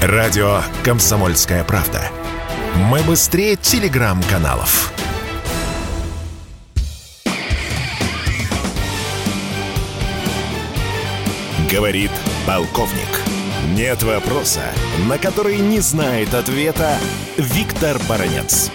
Радио «Комсомольская правда». Мы быстрее телеграм-каналов. Говорит полковник. Нет вопроса, на который не знает ответа Виктор Баранец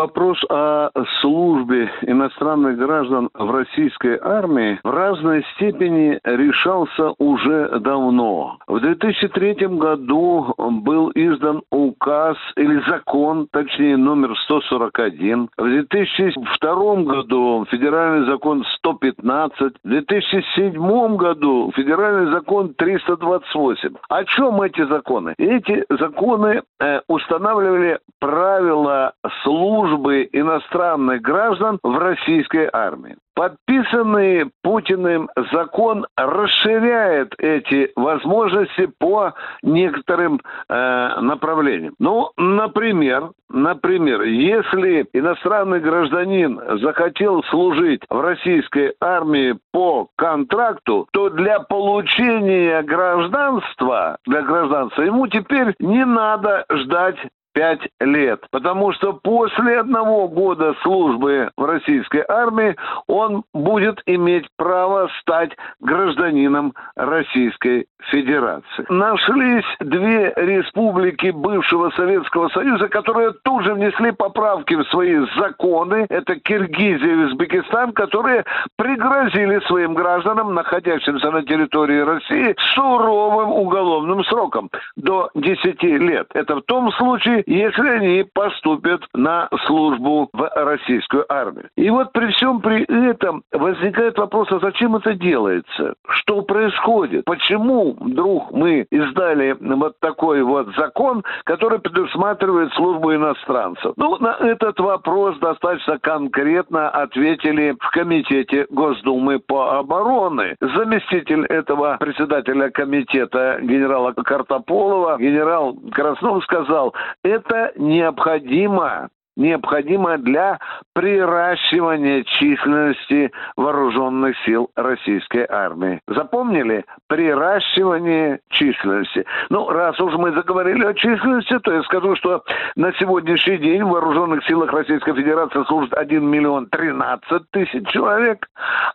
вопрос о службе иностранных граждан в российской армии в разной степени решался уже давно. В 2003 году был издан указ или закон, точнее номер 141. В 2002 году федеральный закон 115. В 2007 году федеральный закон 328. О чем эти законы? Эти законы э, устанавливали правила службы службы иностранных граждан в российской армии. Подписанный Путиным закон расширяет эти возможности по некоторым э, направлениям. Ну, например, например, если иностранный гражданин захотел служить в российской армии по контракту, то для получения гражданства, для гражданства ему теперь не надо ждать пять лет. Потому что после одного года службы в российской армии он будет иметь право стать гражданином Российской Федерации. Нашлись две республики бывшего Советского Союза, которые тут же внесли поправки в свои законы. Это Киргизия и Узбекистан, которые пригрозили своим гражданам, находящимся на территории России, суровым уголовным сроком до 10 лет. Это в том случае, если они поступят на службу в российскую армию. И вот при всем при этом возникает вопрос, а зачем это делается? Что происходит? Почему вдруг мы издали вот такой вот закон, который предусматривает службу иностранцев? Ну, на этот вопрос достаточно конкретно ответили в Комитете Госдумы по обороне. Заместитель этого председателя комитета генерала Картополова, генерал Краснов сказал, это необходимо необходимо для приращивания численности вооруженных сил российской армии. Запомнили? Приращивание численности. Ну, раз уж мы заговорили о численности, то я скажу, что на сегодняшний день в вооруженных силах Российской Федерации служит 1 миллион 13 тысяч человек,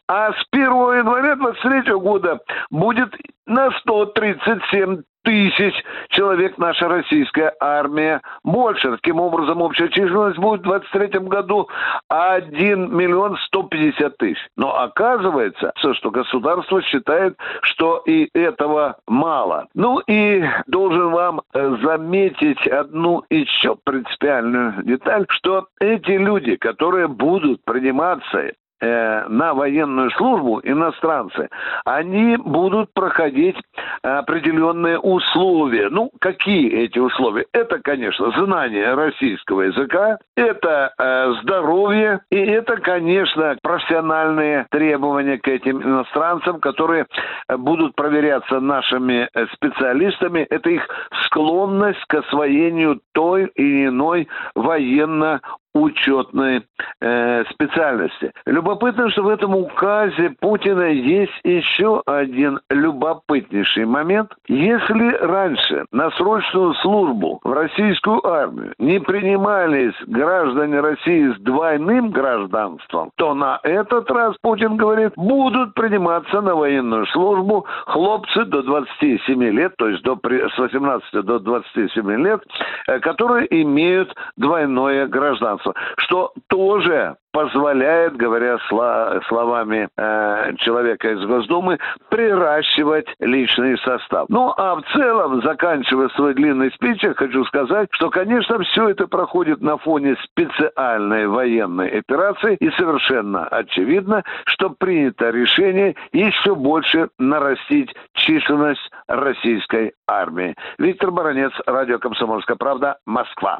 а с 1 января 2023 года будет на 137 тысяч человек наша российская армия больше. Таким образом, общая численность будет в 2023 году 1 миллион 150 тысяч. Но оказывается, что государство считает, что и этого мало. Ну и должен вам э, заметить одну еще принципиальную деталь, что эти люди, которые будут приниматься Э, на военную службу иностранцы, они будут проходить определенные условия. Ну, какие эти условия? Это, конечно, знание российского языка, это э, здоровье, и это, конечно, профессиональные требования к этим иностранцам, которые будут проверяться нашими специалистами. Это их склонность к освоению той или иной военно учетной э, специальности. Любопытно, что в этом указе Путина есть еще один любопытнейший момент. Если раньше на срочную службу в российскую армию не принимались граждане России с двойным гражданством, то на этот раз, Путин говорит, будут приниматься на военную службу хлопцы до 27 лет, то есть до, с 18 до 27 лет, э, которые имеют двойное гражданство государства, что тоже позволяет, говоря словами э, человека из Госдумы, приращивать личный состав. Ну, а в целом, заканчивая свой длинный спич, я хочу сказать, что, конечно, все это проходит на фоне специальной военной операции, и совершенно очевидно, что принято решение еще больше нарастить численность российской армии. Виктор Баранец, Радио «Комсомольская правда», Москва.